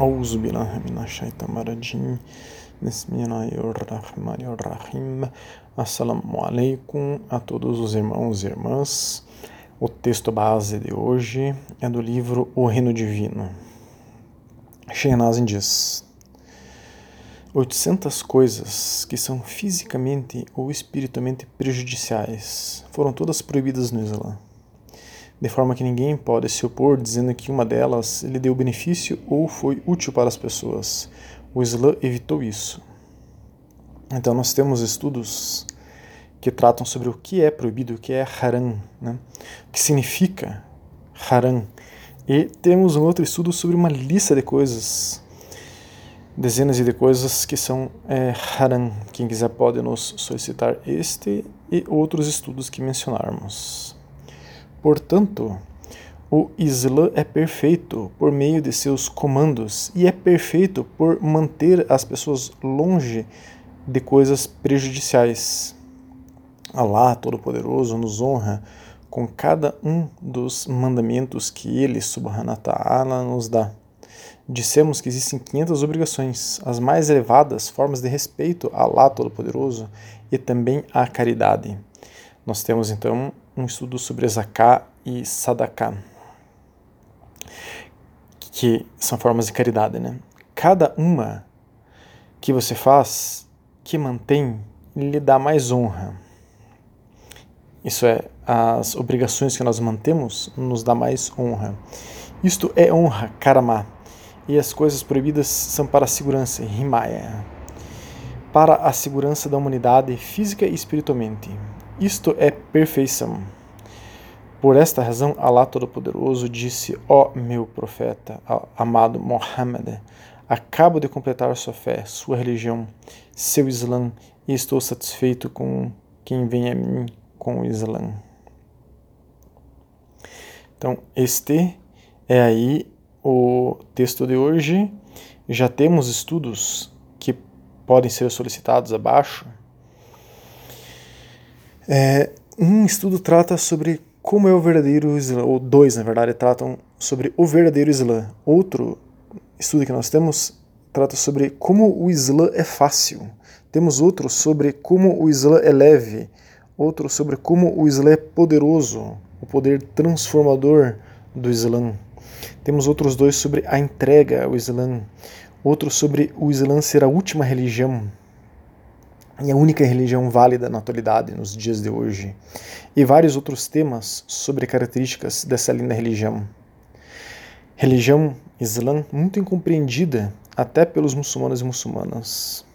أعوذ بالله من الشيطان الرجيم بسم الله الرحمن الرحيم Assalamu alaikum a todos os irmãos e irmãs. O texto base de hoje é do livro O Reino Divino. Shehnazin diz: 800 coisas que são fisicamente ou espiritualmente prejudiciais foram todas proibidas no Islã de forma que ninguém pode se opor dizendo que uma delas lhe deu benefício ou foi útil para as pessoas. O Islã evitou isso. Então nós temos estudos que tratam sobre o que é proibido, o que é haram, né? o que significa haram. E temos um outro estudo sobre uma lista de coisas, dezenas de coisas que são é, haram. Quem quiser pode nos solicitar este e outros estudos que mencionarmos. Portanto, o Islã é perfeito por meio de seus comandos e é perfeito por manter as pessoas longe de coisas prejudiciais. Allah Todo-Poderoso nos honra com cada um dos mandamentos que Ele, Subhanahu Ta'ala, nos dá. Dissemos que existem 500 obrigações, as mais elevadas formas de respeito a Allah Todo-Poderoso e também a caridade. Nós temos então um estudo sobre Zaká e Sadaká, que são formas de caridade, né? Cada uma que você faz, que mantém, lhe dá mais honra. Isso é, as obrigações que nós mantemos nos dá mais honra. Isto é honra, karma. E as coisas proibidas são para a segurança, himaya. Para a segurança da humanidade física e espiritualmente. Isto é perfeição. Por esta razão, Allah Todo-Poderoso disse: Ó oh, meu profeta, amado Muhammad, acabo de completar sua fé, sua religião, seu Islã, e estou satisfeito com quem vem a mim com o Islã. Então, este é aí o texto de hoje. Já temos estudos que podem ser solicitados abaixo é, um estudo trata sobre como é o verdadeiro Islã, ou dois, na verdade, tratam sobre o verdadeiro Islã. Outro estudo que nós temos trata sobre como o Islã é fácil. Temos outro sobre como o Islã é leve. Outro sobre como o Islã é poderoso, o poder transformador do Islã. Temos outros dois sobre a entrega ao Islã. Outro sobre o Islã ser a última religião e a única religião válida na atualidade, nos dias de hoje, e vários outros temas sobre características dessa linda religião. Religião Islã muito incompreendida até pelos muçulmanos e muçulmanas.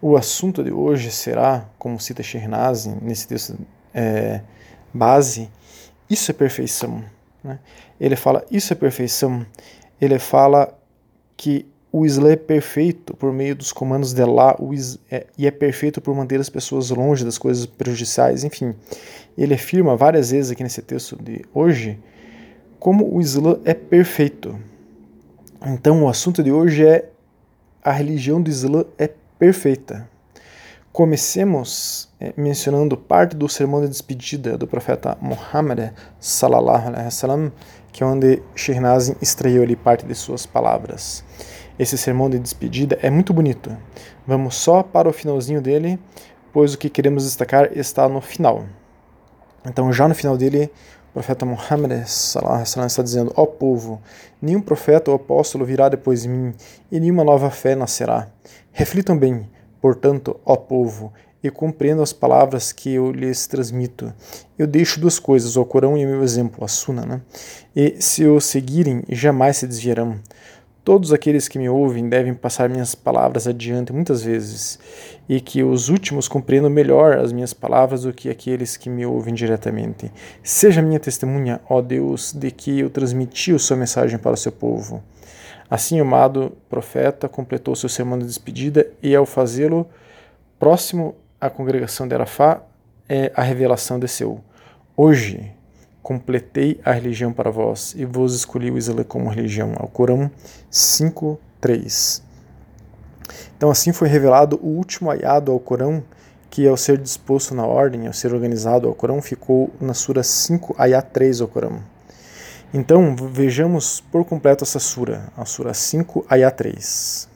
O assunto de hoje será, como cita Shirnazi nesse texto é, base, isso é perfeição. Né? Ele fala isso é perfeição. Ele fala que o Islã é perfeito por meio dos comandos de Allah é, e é perfeito por manter as pessoas longe das coisas prejudiciais. Enfim, ele afirma várias vezes aqui nesse texto de hoje como o Islã é perfeito. Então, o assunto de hoje é a religião do Islã é perfeita. Comecemos é, mencionando parte do sermão de despedida do profeta Muhammad sallallahu alaihi wasallam, que é onde Shirnazin extraiu ali parte de suas palavras. Esse sermão de despedida é muito bonito. Vamos só para o finalzinho dele, pois o que queremos destacar está no final. Então, já no final dele, o profeta Muhammad está dizendo: Ó povo, nenhum profeta ou apóstolo virá depois de mim, e nenhuma nova fé nascerá. Reflitam bem, portanto, ó povo, e compreendam as palavras que eu lhes transmito. Eu deixo duas coisas, o Corão e o meu exemplo, a Sunna, né? E se o seguirem, jamais se desviarão. Todos aqueles que me ouvem devem passar minhas palavras adiante muitas vezes, e que os últimos compreendam melhor as minhas palavras do que aqueles que me ouvem diretamente. Seja minha testemunha, ó Deus, de que eu transmiti a sua mensagem para o seu povo. Assim, o amado profeta completou seu sermão de despedida, e ao fazê-lo, próximo à congregação de Arafá, é, a revelação desceu. Hoje, completei a religião para vós e vos escolhi o Islã como religião. Ao Corão 5:3. Então assim foi revelado o último ayado ao Corão, que ao ser disposto na ordem, ao ser organizado ao Corão, ficou na sura 5 ayat 3 ao Corão. Então, vejamos por completo essa sura, a sura 5, ayah 3.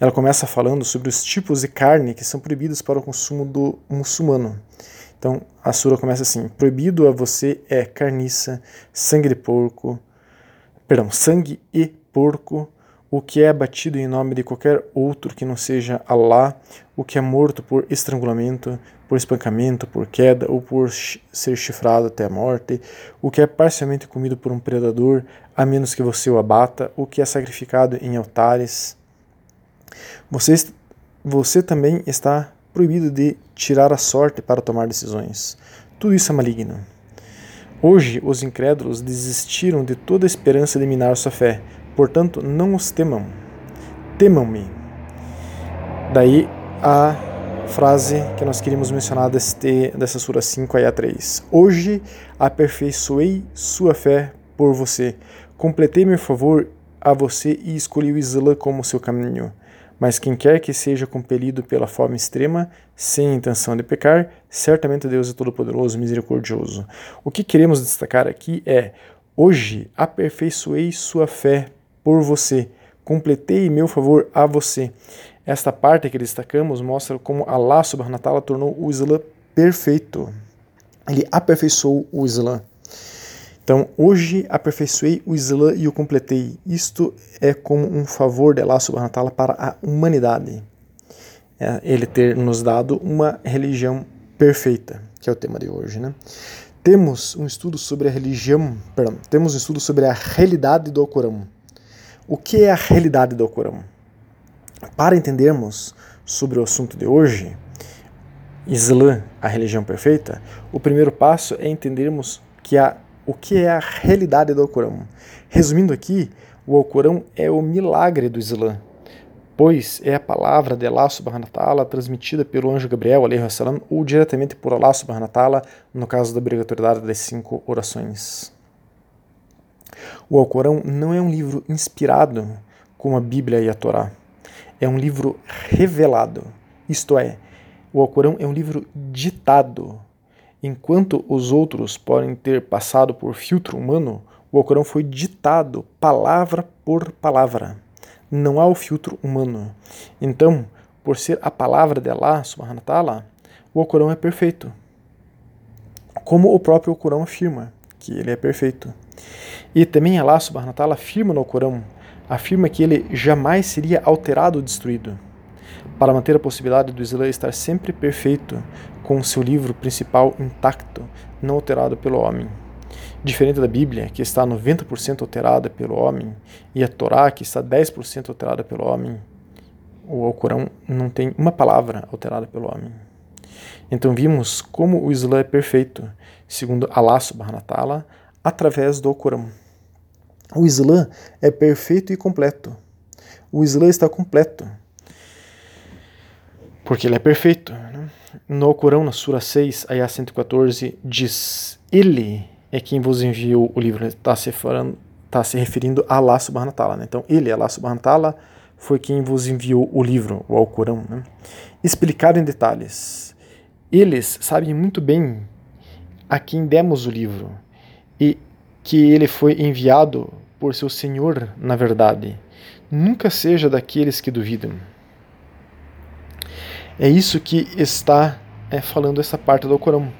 Ela começa falando sobre os tipos de carne que são proibidos para o consumo do muçulmano. Então, a sura começa assim: Proibido a você é carniça, sangue de porco, perdão, sangue e porco, o que é abatido em nome de qualquer outro que não seja Allah, o que é morto por estrangulamento, por espancamento, por queda ou por ser chifrado até a morte, o que é parcialmente comido por um predador, a menos que você o abata, o que é sacrificado em altares. Você, você também está proibido de tirar a sorte para tomar decisões. Tudo isso é maligno. Hoje, os incrédulos desistiram de toda esperança de minar sua fé, portanto, não os temam. Temam-me. Daí a frase que nós queríamos mencionar deste, dessa Sura 5 aí a 3. Hoje aperfeiçoei sua fé por você. Completei meu favor a você e escolhi o Islã como seu caminho. Mas quem quer que seja compelido pela forma extrema, sem intenção de pecar, certamente Deus é todo-poderoso, misericordioso. O que queremos destacar aqui é: hoje aperfeiçoei sua fé por você, completei meu favor a você. Esta parte que destacamos mostra como Allah subhanahu wa ta'ala tornou o Islã perfeito. Ele aperfeiçoou o Islã. Então, hoje aperfeiçoei o Islã e o completei. Isto é como um favor de Allah subhanahu wa ta'ala para a humanidade. É ele ter nos dado uma religião perfeita, que é o tema de hoje, né? Temos um estudo sobre a religião, perdão, temos um estudo sobre a realidade do Alcorão. O que é a realidade do Alcorão? Para entendermos sobre o assunto de hoje, Islã, a religião perfeita, o primeiro passo é entendermos que a, o que é a realidade do Alcorão. Resumindo aqui, o Alcorão é o milagre do Islã, pois é a palavra de Allah subhanahu wa ta'ala transmitida pelo anjo Gabriel salam, ou diretamente por Allah subhanahu wa ta'ala, no caso da obrigatoriedade das cinco orações. O Alcorão não é um livro inspirado como a Bíblia e a Torá é um livro revelado, isto é, o Alcorão é um livro ditado. Enquanto os outros podem ter passado por filtro humano, o Alcorão foi ditado palavra por palavra. Não há o filtro humano. Então, por ser a palavra de Allah, subhanahu wa ta'ala, o Alcorão é perfeito. Como o próprio Alcorão afirma que ele é perfeito. E também Allah subhanahu wa ta'ala afirma no Alcorão afirma que ele jamais seria alterado ou destruído, para manter a possibilidade do Islã estar sempre perfeito, com seu livro principal intacto, não alterado pelo homem. Diferente da Bíblia, que está 90% alterada pelo homem, e a Torá, que está 10% alterada pelo homem, o Alcorão não tem uma palavra alterada pelo homem. Então vimos como o Islã é perfeito, segundo Allah subhanahu wa através do Alcorão. O Islã é perfeito e completo. O Islã está completo. Porque ele é perfeito. Né? No Corão, na Sura 6, Ayah 114, diz: Ele é quem vos enviou o livro. Está se, tá se referindo a Allah subhanahu wa ta'ala. Né? Então, ele, Allah subhanahu wa ta'ala, foi quem vos enviou o livro, o Alcorão. Né? Explicado em detalhes. Eles sabem muito bem a quem demos o livro e que ele foi enviado por seu Senhor na verdade. Nunca seja daqueles que duvidam. É isso que está é, falando essa parte do Corão,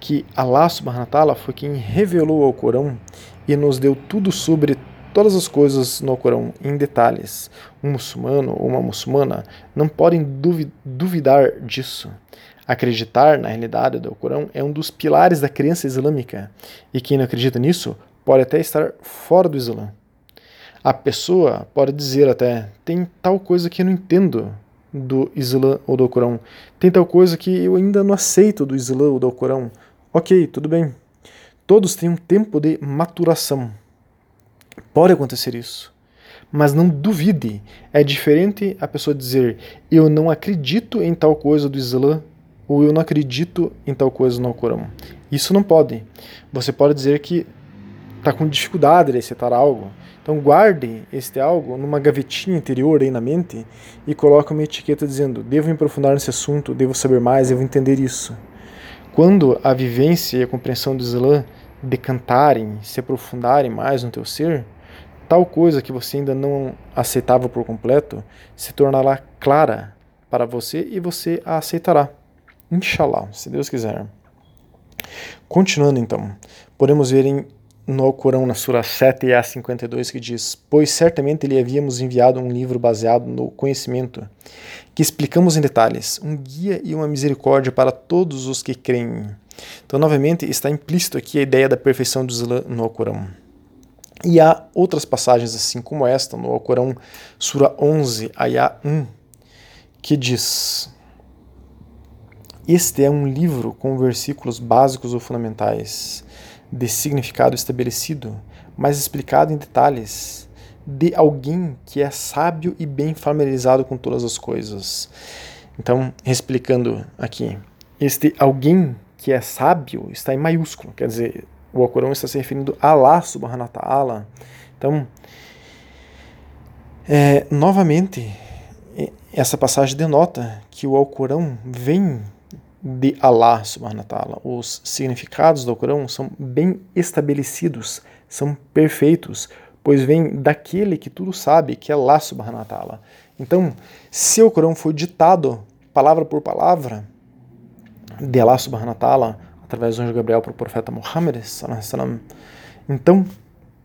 que Allah subhanahu wa foi quem revelou ao Corão e nos deu tudo sobre todas as coisas no Corão em detalhes. Um muçulmano ou uma muçulmana não podem duvidar disso. Acreditar na realidade do Corão é um dos pilares da crença islâmica, e quem não acredita nisso pode até estar fora do Islã. A pessoa pode dizer até: tem tal coisa que eu não entendo do Islã ou do Corão, tem tal coisa que eu ainda não aceito do Islã ou do Corão. Ok, tudo bem. Todos têm um tempo de maturação. Pode acontecer isso. Mas não duvide. É diferente a pessoa dizer: eu não acredito em tal coisa do Islã ou eu não acredito em tal coisa no Corão. Isso não pode. Você pode dizer que está com dificuldade de aceitar algo. Então guarde este algo numa gavetinha interior aí na mente e coloque uma etiqueta dizendo: devo me aprofundar nesse assunto, devo saber mais, devo entender isso. Quando a vivência e a compreensão do Islã decantarem, se aprofundarem mais no teu ser, tal coisa que você ainda não aceitava por completo se tornará clara para você e você a aceitará. Inshallah, se Deus quiser. Continuando então, podemos ver em, no Alcorão, na Sura 7 a 52, que diz: Pois certamente lhe havíamos enviado um livro baseado no conhecimento, que explicamos em detalhes, um guia e uma misericórdia para todos os que creem. Então, novamente, está implícito aqui a ideia da perfeição do Islã no Alcorão. E há outras passagens assim como esta no Alcorão, Sura 11, Ayah 1, que diz: Este é um livro com versículos básicos ou fundamentais, de significado estabelecido, mas explicado em detalhes, de alguém que é sábio e bem familiarizado com todas as coisas. Então, explicando aqui, este alguém que é sábio está em maiúsculo, quer dizer, o Alcorão está se referindo a Allah subhanahu wa ta'ala. Então, é, novamente, essa passagem denota que o Alcorão vem de Allah subhanahu wa. Os significados do Alcorão são bem estabelecidos, são perfeitos, pois vem daquele que tudo sabe, que é Allah subhanahu wa. Então, se o Alcorão foi ditado palavra por palavra de Allah subhanahu wa através do anjo Gabriel para o profeta Muhammad, então,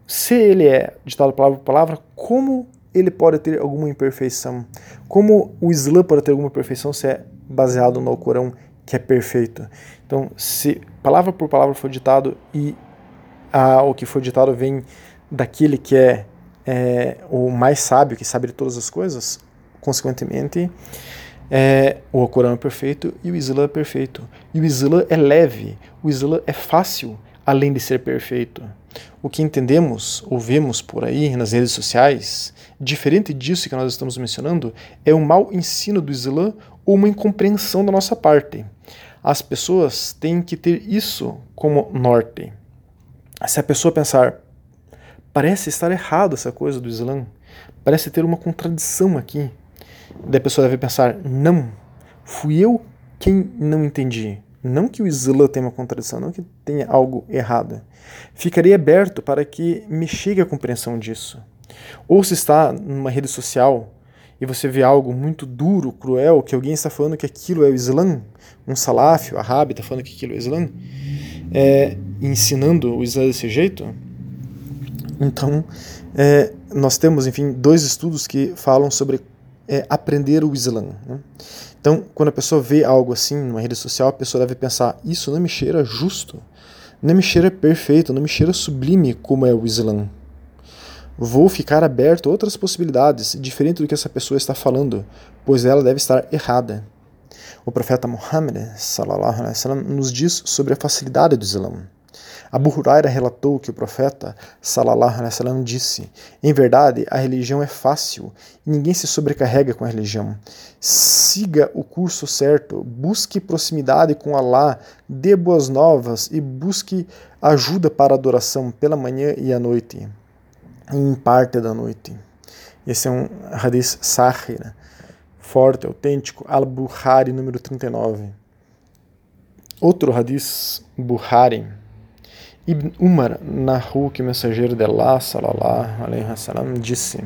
se ele é ditado palavra por palavra, como ele pode ter alguma imperfeição? Como o Islã pode ter alguma imperfeição se é baseado no Corão, que é perfeito? Então, se palavra por palavra foi ditado e ah, o que foi ditado vem daquele que é, é o mais sábio, que sabe de todas as coisas, consequentemente, é, o Alcorão é perfeito e o Islã é perfeito. E o Islã é leve, o Islã é fácil, além de ser perfeito. O que entendemos ou vemos por aí nas redes sociais, diferente disso que nós estamos mencionando, é um mau ensino do Islã uma incompreensão da nossa parte. As pessoas têm que ter isso como norte. Se a pessoa pensar, parece estar errado essa coisa do Islã, parece ter uma contradição aqui, Daí a pessoa deve pensar: não, fui eu quem não entendi. Não que o Islã tenha uma contradição, não que tenha algo errado. Ficarei aberto para que me chegue a compreensão disso. Ou se está numa rede social e você vê algo muito duro, cruel, que alguém está falando que aquilo é o Islã, um salaf, o Arabi está falando que aquilo é o Islã, é, ensinando o Islã desse jeito, então é, nós temos, enfim, dois estudos que falam sobre é, aprender o Islã. Né? Então, quando a pessoa vê algo assim numa rede social, a pessoa deve pensar: isso não me cheira justo, não me cheira perfeito, não me cheira sublime como é o Islã. Vou ficar aberto a outras possibilidades, diferente do que essa pessoa está falando, pois ela deve estar errada. O profeta Muhammad sallam, nos diz sobre a facilidade do Islã. Abu Huraira relatou que o profeta wasallam disse: "Em verdade, a religião é fácil e ninguém se sobrecarrega com a religião. Siga o curso certo, busque proximidade com Allah, dê boas novas e busque ajuda para a adoração pela manhã e à noite, em parte da noite." Esse é um hadith sahih, né? forte, autêntico, Al-Bukhari, número 39. Outro hadith Bukhari, Ibn Umar narrou que o mensageiro de Allah, salallahu alaihi wasallam, disse: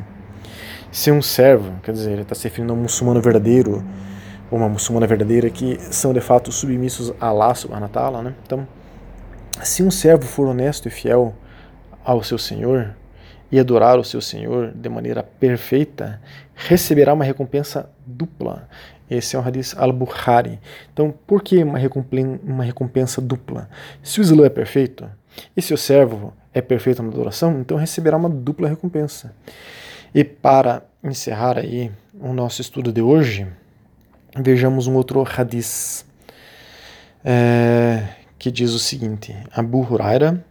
Se um servo, quer dizer, ele está se referindo a um muçulmano verdadeiro, ou uma muçulmana verdadeira, que são de fato submissos a Allah subhanahu wa né? Então, se um servo for honesto e fiel ao seu Senhor e adorar o seu Senhor de maneira perfeita, receberá uma recompensa dupla. Esse é o hadith al-Bukhari. Então, por que uma recompensa, uma recompensa dupla? Se o Islã é perfeito, e se o servo é perfeito na adoração, então receberá uma dupla recompensa. E para encerrar aí o nosso estudo de hoje, vejamos um outro hadith é, que diz o seguinte: Abu Huraira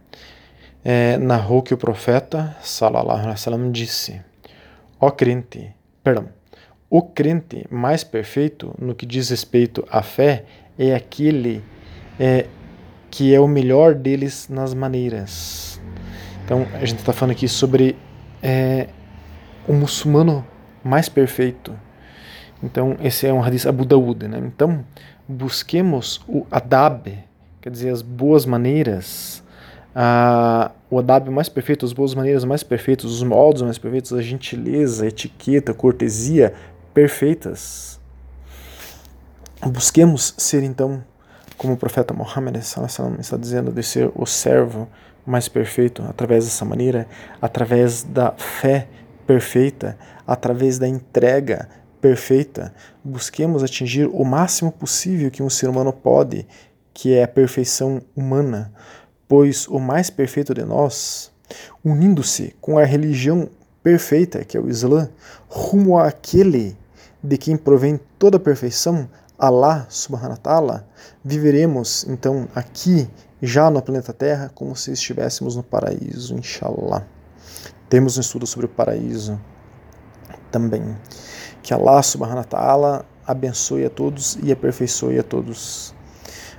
é, narrou que o profeta sallallahu alaihi wasallam disse: Ó crente, perdão, o crente mais perfeito no que diz respeito à fé é aquele é, que é o melhor deles nas maneiras. Então a gente está falando aqui sobre é, o muçulmano mais perfeito. Então esse é um hadith Abu Daud. Né? Então busquemos o adab, quer dizer, as boas maneiras, ah, o adab mais perfeito, as boas maneiras mais perfeitas, os modos mais perfeitos, a gentileza, a etiqueta, a cortesia perfeitas. Busquemos ser então, como o profeta Muhammad está dizendo, de ser o servo mais perfeito através dessa maneira, através da fé perfeita, através da entrega perfeita. Busquemos atingir o máximo possível que um ser humano pode, que é a perfeição humana pois o mais perfeito de nós, unindo-se com a religião perfeita, que é o Islã, rumo àquele de quem provém toda a perfeição, Allah subhanahu wa ta'ala, viveremos então aqui, já no planeta Terra, como se estivéssemos no paraíso, inshallah. Temos um estudo sobre o paraíso também. Que Allah subhanahu wa ta'ala abençoe a todos e aperfeiçoe a todos.